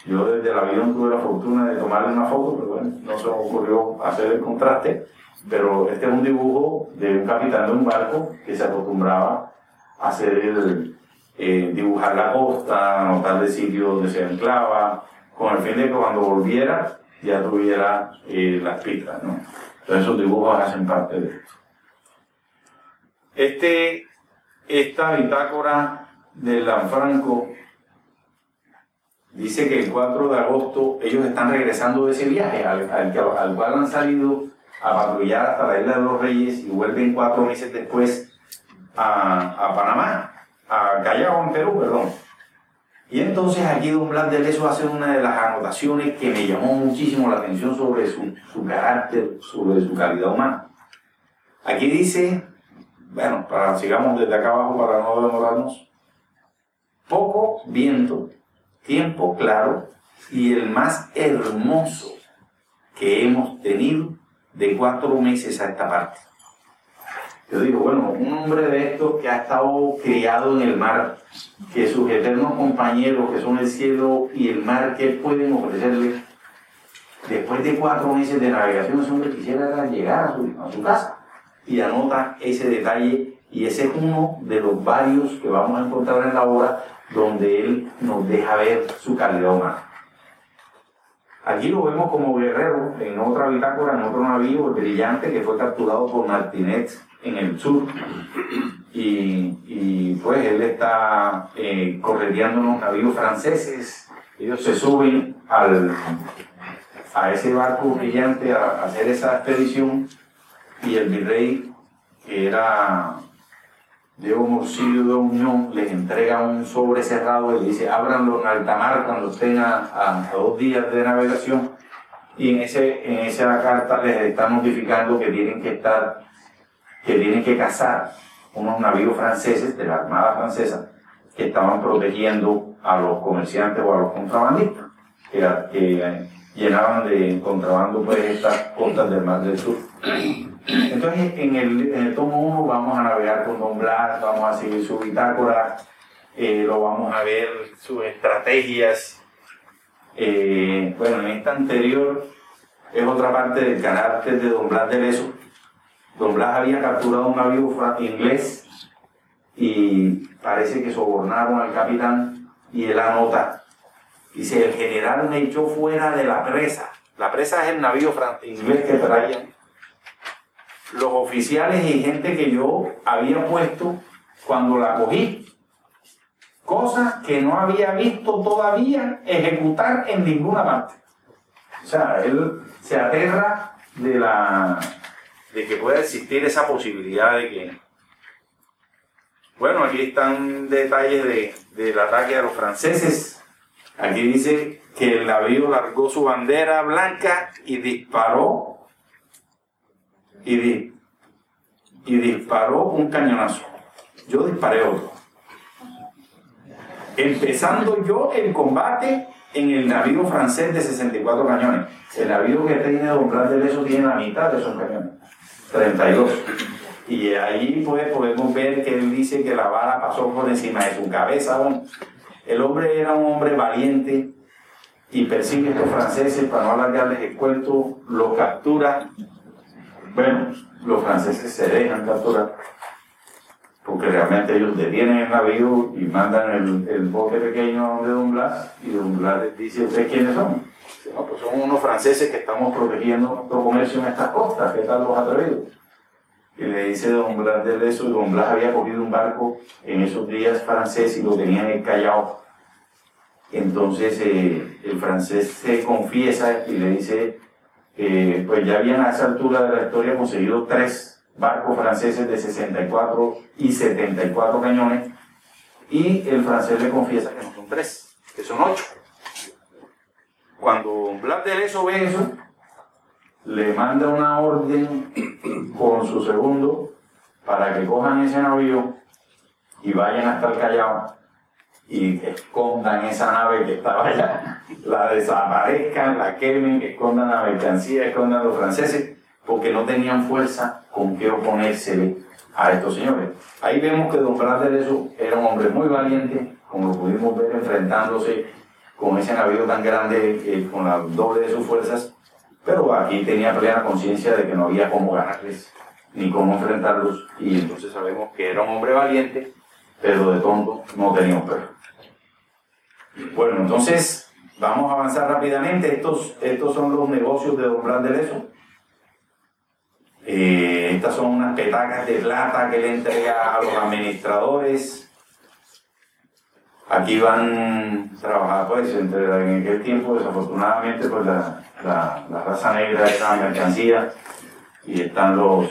Yo desde el avión tuve la fortuna de tomarle una foto, pero bueno, no se me ocurrió hacer el contraste. Pero este es un dibujo de un capitán de un barco que se acostumbraba a hacer eh, dibujar la costa, anotar el sitio donde se anclaba, con el fin de que cuando volviera ya tuviera eh, las pistas. ¿no? Entonces esos dibujos hacen parte de esto. Este, esta bitácora de Lanfranco dice que el 4 de agosto ellos están regresando de ese viaje al, al, cual han salido a patrullar hasta la isla de los Reyes y vuelven cuatro meses después a, a Panamá, a Callao, en Perú, perdón. Y entonces aquí don Blas de Leso hace una de las anotaciones que me llamó muchísimo la atención sobre su, su carácter, sobre su calidad humana. Aquí dice, bueno, para, sigamos desde acá abajo para no demorarnos, poco viento, tiempo claro y el más hermoso que hemos tenido de cuatro meses a esta parte. Yo digo, bueno, un hombre de estos que ha estado criado en el mar, que sus eternos compañeros, que son el cielo y el mar, ¿qué pueden ofrecerle? Después de cuatro meses de navegación, ese hombre quisiera llegar a su, casa. Y anota ese detalle, y ese es uno de los varios que vamos a encontrar en la obra, donde él nos deja ver su calidad humana. Aquí lo vemos como guerrero en otra bitácora, en otro navío, brillante, que fue capturado por Martinet en el sur. Y, pues él está eh, correteando unos navíos franceses. Ellos se suben al, a ese barco brillante a, hacer esa expedición y el virrey, que era Diego Morcillo de Unión, les entrega un sobre cerrado y dice, ábranlo en alta mar cuando estén a, a- a dos días de navegación. Y en, ese, en esa carta les está notificando que tienen que estar, que tienen que cazar unos navíos franceses de la Armada Francesa que estaban protegiendo a los comerciantes o a los contrabandistas que, llenaban de contrabando pues estas costas del Mar del Sur. Entonces, en el, en el tomo 1 vamos a navegar con Don Blas, vamos a seguir su bitácora, eh, lo vamos a ver, sus estrategias. Eh, bueno, en esta anterior es otra parte del carácter de Don Blas de Leso. Don Blas había capturado un navío inglés y parece que sobornaron al capitán y él anota. Dice, el general me echó fuera de la presa. La presa es el navío inglés que traían los oficiales y gente que yo había puesto cuando la cogí. Cosa que no había visto todavía ejecutar en ninguna parte. O sea, él se aterra de la de que pueda existir esa posibilidad de que bueno, aquí están detalles de, del ataque a los franceses. Aquí dice que el navío largó su bandera blanca y disparó y, di- y disparó un cañonazo. Yo disparé otro. Empezando yo el combate en el navío francés de 64 cañones. El navío que tiene Don Blas de Leso tiene la mitad de esos cañones, 32. Y ahí pues podemos ver que él dice que la bala pasó por encima de su cabeza. El hombre era un hombre valiente y persigue a estos franceses para no alargarles el cuento, los captura bueno, los franceses se dejan capturar porque realmente ellos detienen el navío y mandan el, el bote pequeño de Don Blas y Don Blas les dice, ¿ustedes quiénes son? No, pues son unos franceses que estamos protegiendo nuestro comercio en estas costas, ¿qué tal los atrevidos? Y le dice Don Blas de eso, y Don Blas había cogido un barco en esos días francés y lo tenía en el Callao. Entonces eh, el francés se confiesa y le dice, eh, pues ya habían a esa altura de la historia conseguido tres barcos franceses de 64 y 74 cañones y el francés le confiesa que no son tres, que son ocho. Cuando Blas de Leso ve eso, le manda una orden con su segundo para que cojan ese navío y vayan hasta el Callao y escondan esa nave que estaba allá, la desaparezcan, la quemen, escondan la mercancía, escondan los franceses, porque no tenían fuerza con qué oponérsele a estos señores. Ahí vemos que Don Blas Leso era un hombre muy valiente, como lo pudimos ver enfrentándose con ese navío tan grande, eh, con la doble de sus fuerzas, pero aquí tenía plena conciencia de que no había cómo ganarles, ni cómo enfrentarlos, y entonces sabemos que era un hombre valiente, pero de tonto no tenía un perro. Bueno, entonces vamos a avanzar rápidamente. Estos, estos son los negocios de Don Blas de Leso. Eh, estas son unas petacas de plata que le entrega a los administradores. Aquí van trabajar, pues, entre, en aquel tiempo, desafortunadamente, pues la, la, raza negra era mercancía y están los,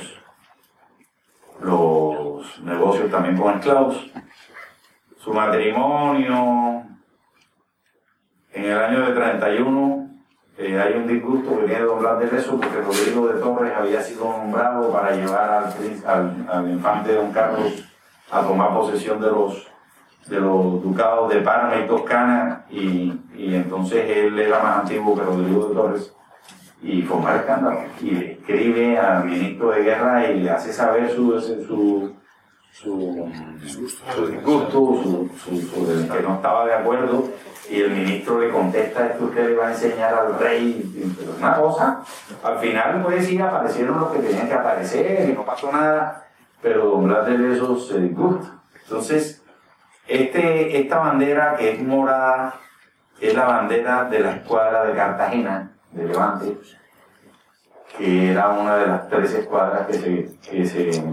los negocios también con esclavos. Su matrimonio, En el año de 31 eh, hay un disgusto que viene don Blas de Leso porque Rodrigo de Torres había sido nombrado para llevar al, al, al infante don Carlos a tomar posesión de los, de los ducados de Parma y Toscana y, y entonces él era más antiguo que Rodrigo de Torres y formar escándalo. Y le escribe al ministro de guerra y le hace saber su, su, su, su disgusto, su, que no estaba de acuerdo y el ministro le contesta esto usted le va a enseñar al rey pero una cosa al final pues sí aparecieron los que tenían que aparecer y no pasó nada pero don Blas de Leso se disgusta. Entonces este, esta bandera que es morada es la bandera de la escuadra de Cartagena de Levante que era una de las tres escuadras que se, que se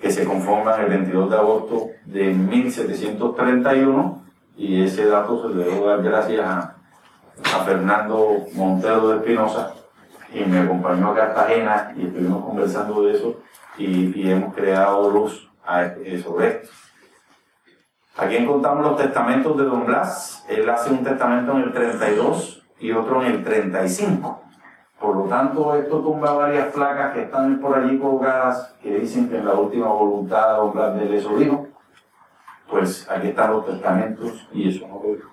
que se conforman el 22 de agosto de 1731 y ese dato se le debo dar gracias a, Fernando Montero de Espinosa y me acompañó a Cartagena y estuvimos conversando de eso y, hemos creado luz eh, sobre esto. Aquí encontramos los testamentos de Don Blas. Él hace un testamento en el 32 y otro en el 35. Por lo tanto, esto tumba varias placas que están por allí colocadas que dicen que en la última voluntad Don Blas de Leso dijo. Pues aquí están los testamentos y eso no lo dijo.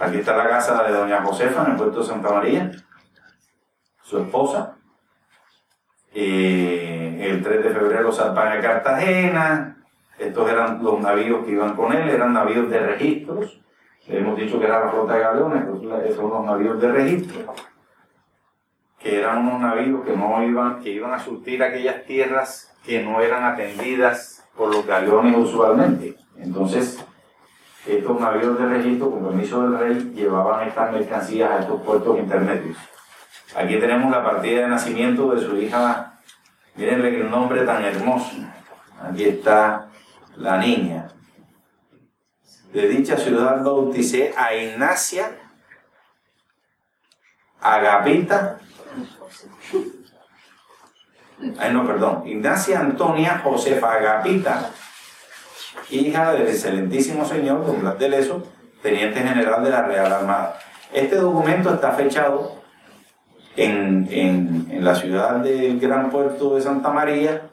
Aquí está la casa de Doña Josefa en el puerto de Santa María, su esposa. Eh, el 3 de febrero zarpan a Cartagena. Estos eran los navíos que iban con él, eran navíos de registros Hemos dicho que era la flota de galeones, pues son los navíos de registro, que eran unos navíos que no iban, que iban a surtir aquellas tierras que no eran atendidas por los galeones usualmente. Entonces, estos navíos de registro, con permiso del rey, llevaban estas mercancías a estos puertos intermedios. Aquí tenemos la partida de nacimiento de su hija, mirenle el nombre tan hermoso. Aquí está la niña de dicha ciudad bauticé a Ignacia Agapita. Ay, no, perdón. Ignacia Antonia Josefa Agapita, hija del excelentísimo señor Don Blas de Leso, teniente general de la Real Armada. Este documento está fechado en, en la ciudad del Gran Puerto de Santa María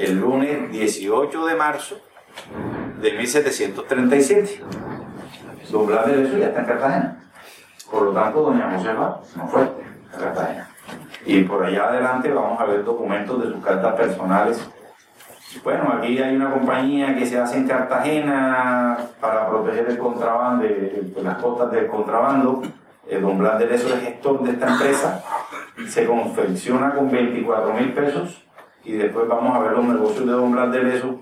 el lunes 18 de marzo de 1737. Don Blas de Leso ya está en Cartagena. Por lo tanto, doña Josefa no fue a Cartagena. Y por allá adelante vamos a ver documentos de sus cartas personales. Bueno, aquí hay una compañía que se hace en Cartagena para proteger el contrabando, las costas del contrabando. El don Blas de Leso es gestor de esta empresa. Se confecciona con 24 mil pesos y después vamos a ver los negocios de don Blas de Leso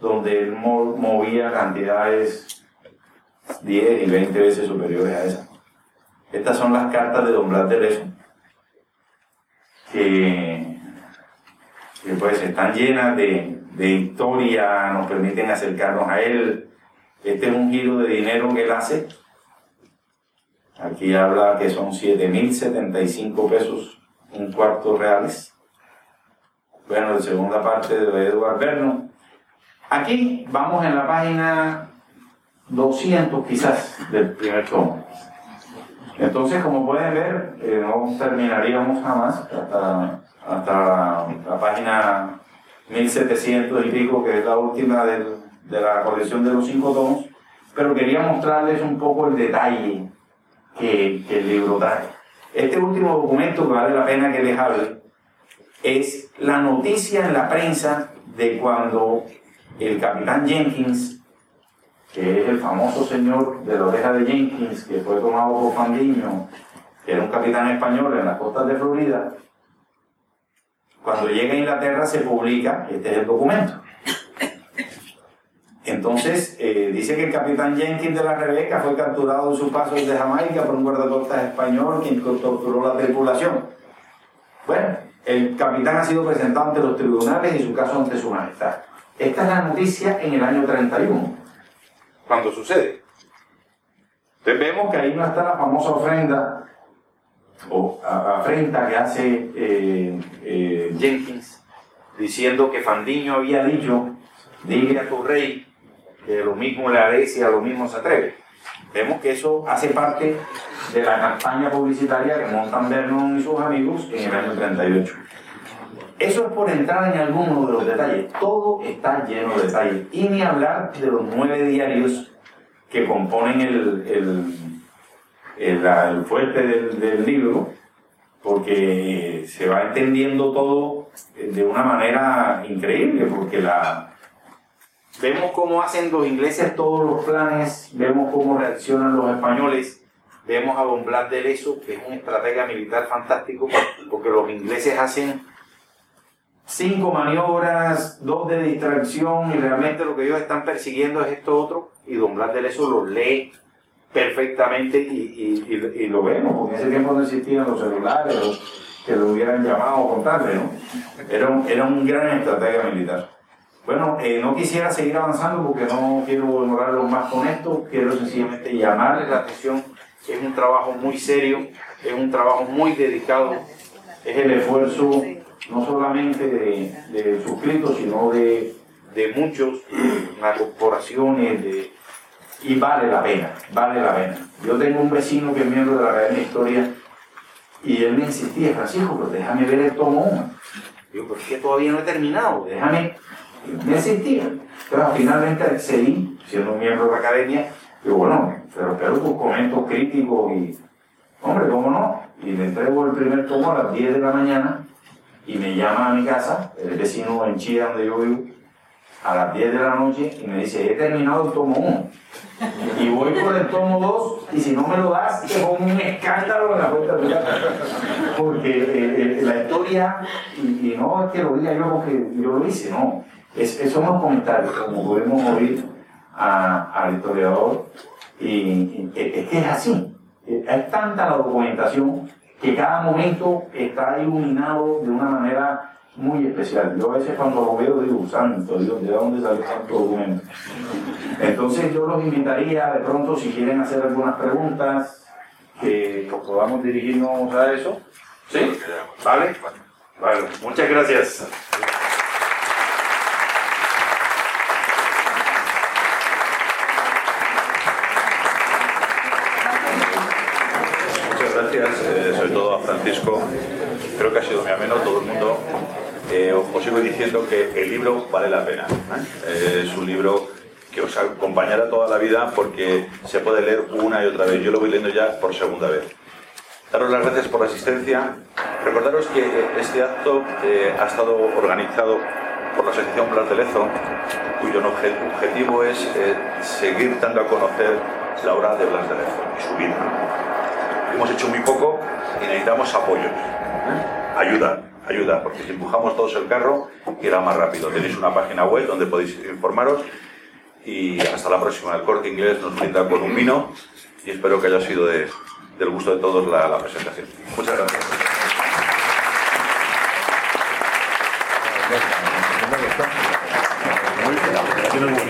donde él movía cantidades 10 y 20 veces superiores a esas. Estas son las cartas de Don Blas de Leso, que, pues están llenas de, de historia, nos permiten acercarnos a él. Este es un giro de dinero que él hace. Aquí habla que son 7.075 pesos, un cuarto reales. Bueno, de segunda parte de Eduardo Berno, Aquí vamos en la página 200 quizás del primer tomo. Entonces, como pueden ver, eh, no terminaríamos jamás hasta, hasta la, página 1700 y pico, que es la última de la colección de los cinco tomos, pero quería mostrarles un poco el detalle que, que el libro trae. Este último documento que vale la pena que les hable es la noticia en la prensa de cuando el capitán Jenkins, que es el famoso señor de la oreja de Jenkins, que fue tomado por Fandiño, que era un capitán español en las costas de Florida, cuando llega a Inglaterra se publica, este es el documento. Entonces, eh, dice que el capitán Jenkins de la Rebeca fue capturado en su paso desde Jamaica por un guardacostas español quien torturó la tripulación. Bueno, el capitán ha sido presentado ante los tribunales y su caso ante su majestad. Esta es la noticia en el año 31, cuando sucede. Entonces vemos que ahí no está la famosa ofrenda o afrenta que hace eh, eh, Jenkins diciendo que Fandiño había dicho, dile a tu rey que lo mismo le Alesia, lo mismo se atreve. Vemos que eso hace parte de la campaña publicitaria que montan Vernon y sus amigos en el año 38. Eso es por entrar en algunos de los detalles. Todo está lleno de detalles. Y ni hablar de los nueve diarios que componen el, el, el, el fuerte del, del libro, porque se va entendiendo todo de una manera increíble, porque la, vemos cómo hacen los ingleses todos los planes, vemos cómo reaccionan los españoles, vemos a Don Blas de Leso, que es un estratega militar fantástico, porque los ingleses hacen cinco maniobras, dos de distracción, y realmente lo que ellos están persiguiendo es esto otro, y Don Blas de Leso lo lee perfectamente y, y, lo vemos, porque en ese tiempo no existían los celulares o que lo hubieran llamado o contarle, ¿no? Era un, era un gran estratega militar. Bueno, eh, no quisiera seguir avanzando porque no quiero demorarlo más con esto, quiero sencillamente llamarles la atención, es un trabajo muy serio, es un trabajo muy dedicado, es el esfuerzo no solamente de, de suscritos, sino de, de muchos, las corporaciones, de, y vale la pena, vale la pena. Yo tengo un vecino que es miembro de la Academia de Historia y él me insistía, Francisco, pero déjame ver el tomo 1. Digo, ¿por qué todavía no he terminado? Déjame. Me insistía. Entonces, finalmente accedí, siendo miembro de la academia, digo, bueno, pero espero tus comentarios críticos y, hombre, ¿cómo no? Y le entrego el primer tomo a las 10 de la mañana y me llama a mi casa, el vecino en Chía, donde yo vivo, a las 10 de la noche y me dice, he terminado el tomo 1. Y voy por el tomo 2 y si no me lo das, te pongo un escándalo en la puerta de tu casa. Porque eh, eh, la historia, y, no es que lo diga yo porque yo lo hice, no. Es, son los comentarios, como podemos oír a, al historiador, y, y, es que es así. Hay tanta la documentación que cada momento está iluminado de una manera muy especial. Yo a veces cuando lo veo digo, santo Dios, ¿de dónde salió tanto documento? Entonces yo los invitaría de pronto, si quieren hacer algunas preguntas, que podamos dirigirnos a eso. ¿Sí? ¿Vale? Vale, muchas gracias. Muchas gracias, eh, sobre todo a Francisco. Creo que ha sido muy ameno, todo el mundo sigo diciendo que el libro vale la pena. ¿eh? es un libro que os acompañará toda la vida porque se puede leer una y otra vez. Yo lo voy leyendo ya por segunda vez. Daros las gracias por la asistencia. Recordaros que este acto eh, ha estado organizado por la Asociación Blas de Lezo, cuyo objetivo es eh, seguir dando a conocer la obra de Blas de Lezo y su vida. Hemos hecho muy poco y necesitamos apoyo, ¿eh? ayuda, ayuda, porque si empujamos todos el carro, irá más rápido. Tenéis una página web donde podéis informaros y hasta la próxima. El corte inglés nos brinda con un vino y espero que haya sido de, del gusto de todos la presentación. Muchas gracias.